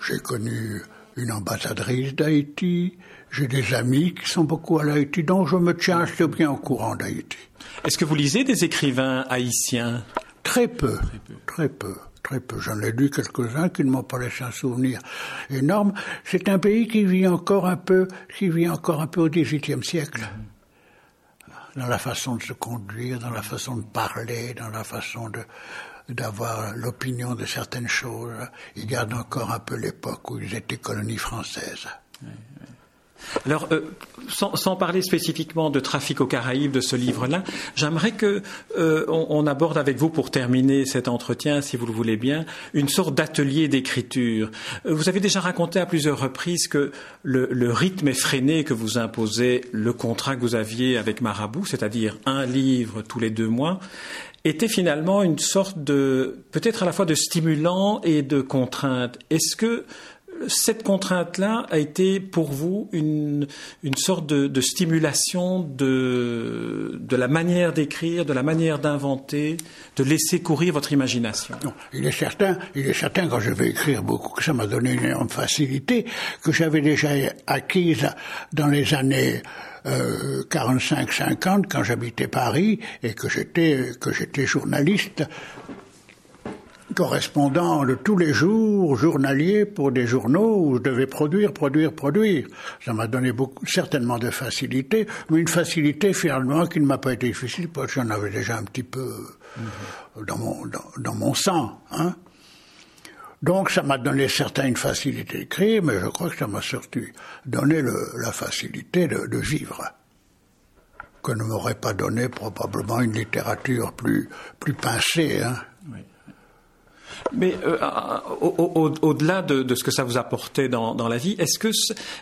j'ai connu une ambassadrice d'Haïti. J'ai des amis qui sont beaucoup à Haïti, donc je me tiens assez bien au courant d'Haïti. Est-ce que vous lisez des écrivains haïtiens? Très peu, très peu, très peu. J'en ai lu quelques-uns qui ne m'ont pas laissé un souvenir énorme. C'est un pays qui vit encore un peu, qui vit encore un peu au XVIIIe siècle. Dans la façon de se conduire, dans la façon de parler, dans la façon de, d'avoir l'opinion de certaines choses. Ils gardent encore un peu l'époque où ils étaient colonies françaises. Alors, euh, sans, parler spécifiquement de trafic aux Caraïbes de ce livre-là, j'aimerais que euh, on, aborde avec vous, pour terminer cet entretien, si vous le voulez bien, une sorte d'atelier d'écriture. Euh, vous avez déjà raconté à plusieurs reprises que le, le, rythme effréné que vous imposait le contrat que vous aviez avec Marabout, c'est-à-dire un livre tous les deux mois, était finalement une sorte de, peut-être à la fois de stimulant et de contrainte. Est-ce que cette contrainte-là a été pour vous une, une sorte de, stimulation de, de, la manière d'écrire, de la manière d'inventer, de laisser courir votre imagination? Il est certain, il est certain quand je vais écrire beaucoup que ça m'a donné une énorme facilité que j'avais déjà acquise dans les années 45-50 euh, quand j'habitais Paris et que j'étais que j'étais journaliste correspondant de tous les jours, journalier pour des journaux où je devais produire, produire, produire. Ça m'a donné beaucoup, certainement de facilité, mais une facilité finalement qui ne m'a pas été difficile parce que j'en avais déjà un petit peu dans mon dans, mon sang, hein. Donc ça m'a donné certaines facilités d'écrire, mais je crois que ça m'a surtout donné la facilité de, vivre, que ne m'aurait pas donné probablement une littérature plus, plus pincée. Hein. Mais euh, au-delà de, ce que ça vous apportait dans, dans la vie, est-ce que,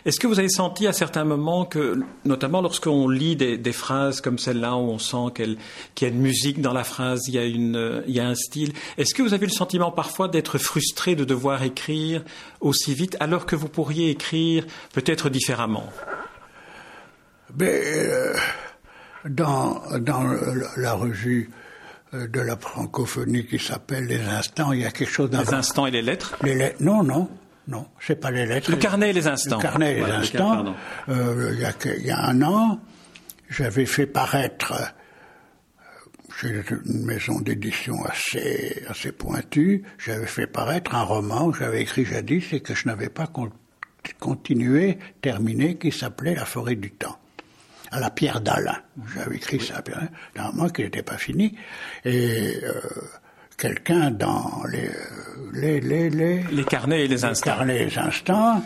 est que vous avez senti à certains moments que, notamment lorsqu'on lit des, phrases comme celle-là, où on sent qu'il y a une musique dans la phrase, il y a, une, il y a un style, est-ce que vous avez le sentiment parfois d'être frustré de devoir écrire aussi vite alors que vous pourriez écrire peut-être différemment? Mais, euh, dans, dans la revue euh, de la francophonie qui s'appelle Les Instants. Il y a quelque chose Les Instants et les lettres? Les lettres Non, non. Non, c'est pas les lettres. Le carnet et les instants. Le carnet et les instants. Euh, il, y a, il, y a, un an, j'avais fait paraître euh, chez une maison d'édition assez, assez pointue, j'avais fait paraître un roman que j'avais écrit jadis et que je n'avais pas continué, terminé, qui s'appelait La forêt du temps à la pierre d'Alain. J'avais écrit ça, normalement qu'il n'était pas fini. Et euh, quelqu'un dans les, les, les, les, les carnets et les instants. Les carnets et les instants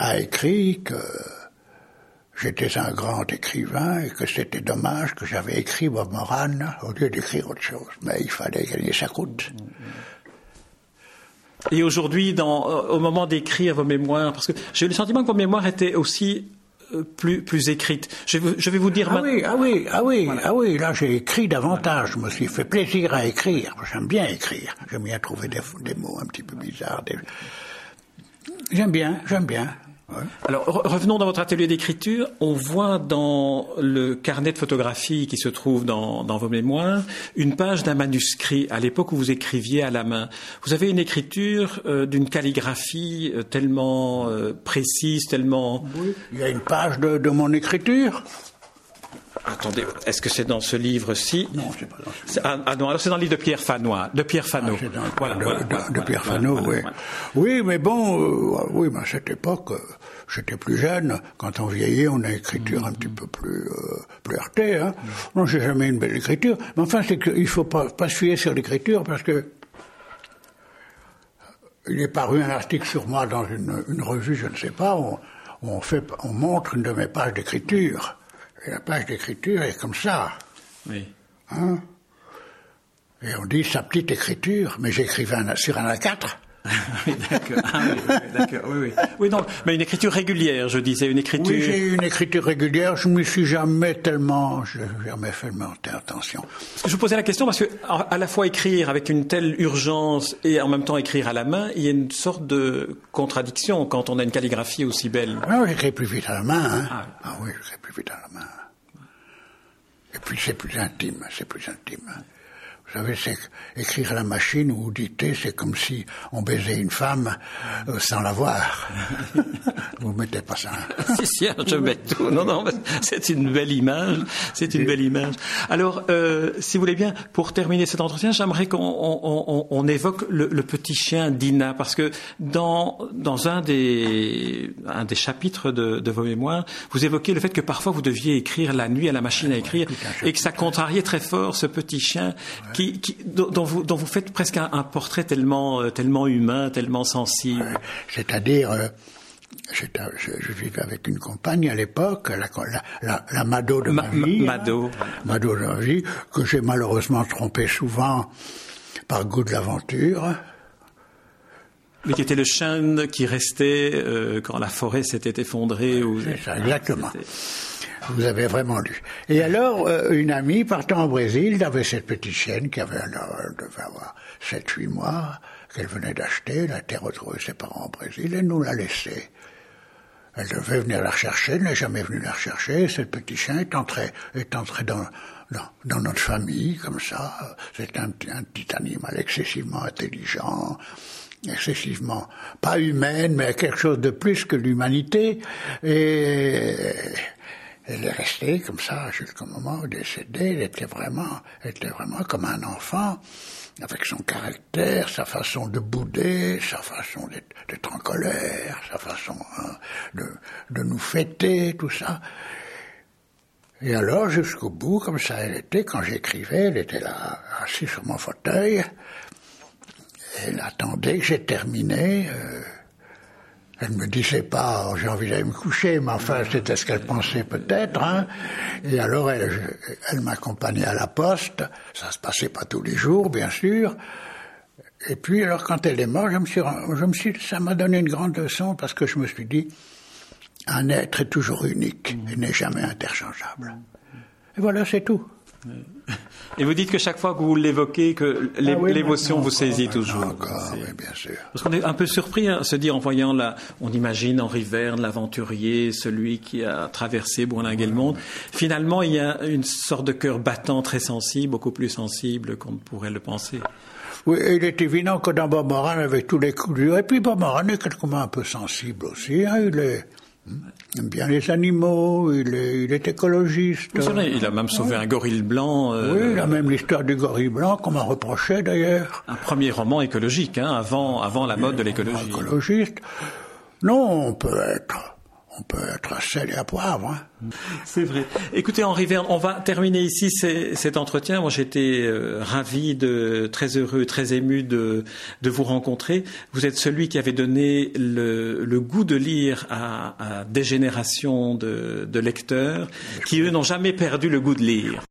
a écrit que j'étais un grand écrivain et que c'était dommage que j'avais écrit Bob Moran au lieu d'écrire autre chose. Mais il fallait gagner sa croûte. Et aujourd'hui, au moment d'écrire vos mémoires, parce que j'ai eu le sentiment que vos mémoires étaient aussi euh, plus, plus écrite. Je, vais vous dire. Ah oui, ah oui, ah oui, ah oui. Là, j'ai écrit davantage. Je me suis fait plaisir à écrire. J'aime bien écrire. J'aime bien trouver des, des, mots un petit peu bizarres. J'aime bien, j'aime bien. Alors revenons dans votre atelier d'écriture. On voit dans le carnet de photographie qui se trouve dans, vos mémoires une page d'un manuscrit à l'époque où vous écriviez à la main. Vous avez une écriture euh, d'une calligraphie euh, tellement euh, précise, tellement. Oui, il y a une page de, de mon écriture. Attendez, est-ce que c'est dans ce livre-ci? Non, c'est pas dans ce livre. Ah, ah, non, alors c'est dans le livre de Pierre Fanois, de Pierre Fano. Ah, voilà, de, de, Pierre Fano, oui. Oui, mais bon, euh, oui, mais à cette époque, euh, j'étais plus jeune. Quand on vieillit, on a une écriture un petit peu plus, euh, plus heurtée. Hein. Non, j'ai jamais une belle écriture. Mais enfin, c'est qu'il faut pas, pas se fier sur l'écriture parce que il est paru un article sur moi dans une, une revue, je ne sais pas, où on, fait, on montre une de mes pages d'écriture. Et la page d'écriture est comme ça. Oui. Hein Et on dit sa petite écriture, mais j'écrivais sur un A4. D'accord. Ah, oui, d'accord. Oui, oui. Oui, non, mais une écriture régulière, je disais, une écriture. Oui, j'ai une écriture régulière. Je me suis jamais tellement, je jamais fait monter attention. Je vous posais la question parce que à la fois écrire avec une telle urgence et en même temps écrire à la main, il y a une sorte de contradiction quand on a une calligraphie aussi belle. Ah, j'écris plus vite à la main. Hein. Ah. ah oui, j'écris plus vite à la main. Et puis c'est plus intime, c'est plus intime. Vous savez, c'est écrire à la machine ou dicter, c'est comme si on baisait une femme euh, sans la voir. Vous mettez pas ça. si, si, je mets tout. Non, non, c'est une belle image. C'est une belle image. Alors, euh, si vous voulez bien, pour terminer cet entretien, j'aimerais qu'on on, on, évoque le, le, petit chien d'Ina, parce que dans, dans un, des, un des chapitres de, de, vos mémoires, vous évoquez le fait que parfois vous deviez écrire la nuit à la machine à écrire, et que ça contrariait très fort ce petit chien qui, dont, vous, dont, vous, faites presque un, portrait tellement, euh, tellement humain, tellement sensible. C'est-à-dire, euh, je, je, vivais avec une compagne à l'époque, la, la, la, Mado de ma, vie. Mado. Mado de vie, que j'ai malheureusement trompé souvent par goût de l'aventure. Mais qui était le chêne qui restait euh, quand la forêt s'était effondrée. Ou... C'est ça, exactement. Vous avez vraiment lu. Et alors, euh, une amie partant au Brésil avait cette petite chienne qui avait, elle devait avoir 7-8 mois, qu'elle venait d'acheter, elle a été retrouvée ses parents au Brésil et nous l'a laissée. Elle devait venir la rechercher, elle n'est jamais venue la rechercher, cette petite chien est entré, est entré dans, dans, dans notre famille, comme ça. C'est un, un petit animal excessivement intelligent, excessivement, pas humaine, mais quelque chose de plus que l'humanité. Et elle est restée comme ça jusqu'au moment où décédée. Elle était vraiment, elle était vraiment comme un enfant, avec son caractère, sa façon de bouder, sa façon d'être en colère, sa façon hein, de, nous fêter, tout ça. Et alors, jusqu'au bout, comme ça elle était, quand j'écrivais, elle était là, assise sur mon fauteuil. Elle attendait que j'ai terminé. Euh, elle me disait pas, j'ai envie d'aller me coucher, mais enfin, c'était ce qu'elle pensait peut-être. Hein. Et alors, elle, elle m'accompagnait à la poste. Ça se passait pas tous les jours, bien sûr. Et puis, alors, quand elle est morte, je me suis, je me suis, ça m'a donné une grande leçon parce que je me suis dit, un être est toujours unique et n'est jamais interchangeable. Et voilà, c'est tout. Et vous dites que chaque fois que vous l'évoquez, que ah l'émotion vous saisit toujours. Encore, oui, bien sûr. Parce qu'on est un peu surpris à se dire en voyant là, on imagine Henri Verne, l'aventurier, celui qui a traversé, bourlingué le monde. Finalement, il y a une sorte de cœur battant très sensible, beaucoup plus sensible qu'on ne pourrait le penser. Oui, il est évident que dans Bob Moran, avec tous les coups durs, et puis Bob Moran est quelqu'un un peu sensible aussi, hein, il est il aime bien les animaux, il est, il est écologiste. il a même sauvé un gorille blanc. Euh, oui, il a même l'histoire du gorille blanc qu'on m'a reproché d'ailleurs. Un premier roman écologique, hein, avant, avant la mode de l'écologie. Écologiste. Non, on peut être on peut être à sel et à poivre. Hein. C'est vrai. Écoutez, Henri Verne, on va terminer ici cet entretien. Moi, j'étais euh, ravi, de, très heureux, très ému de, de vous rencontrer. Vous êtes celui qui avait donné le, le goût de lire à, à des générations de, de lecteurs qui, eux, n'ont jamais perdu le goût de lire.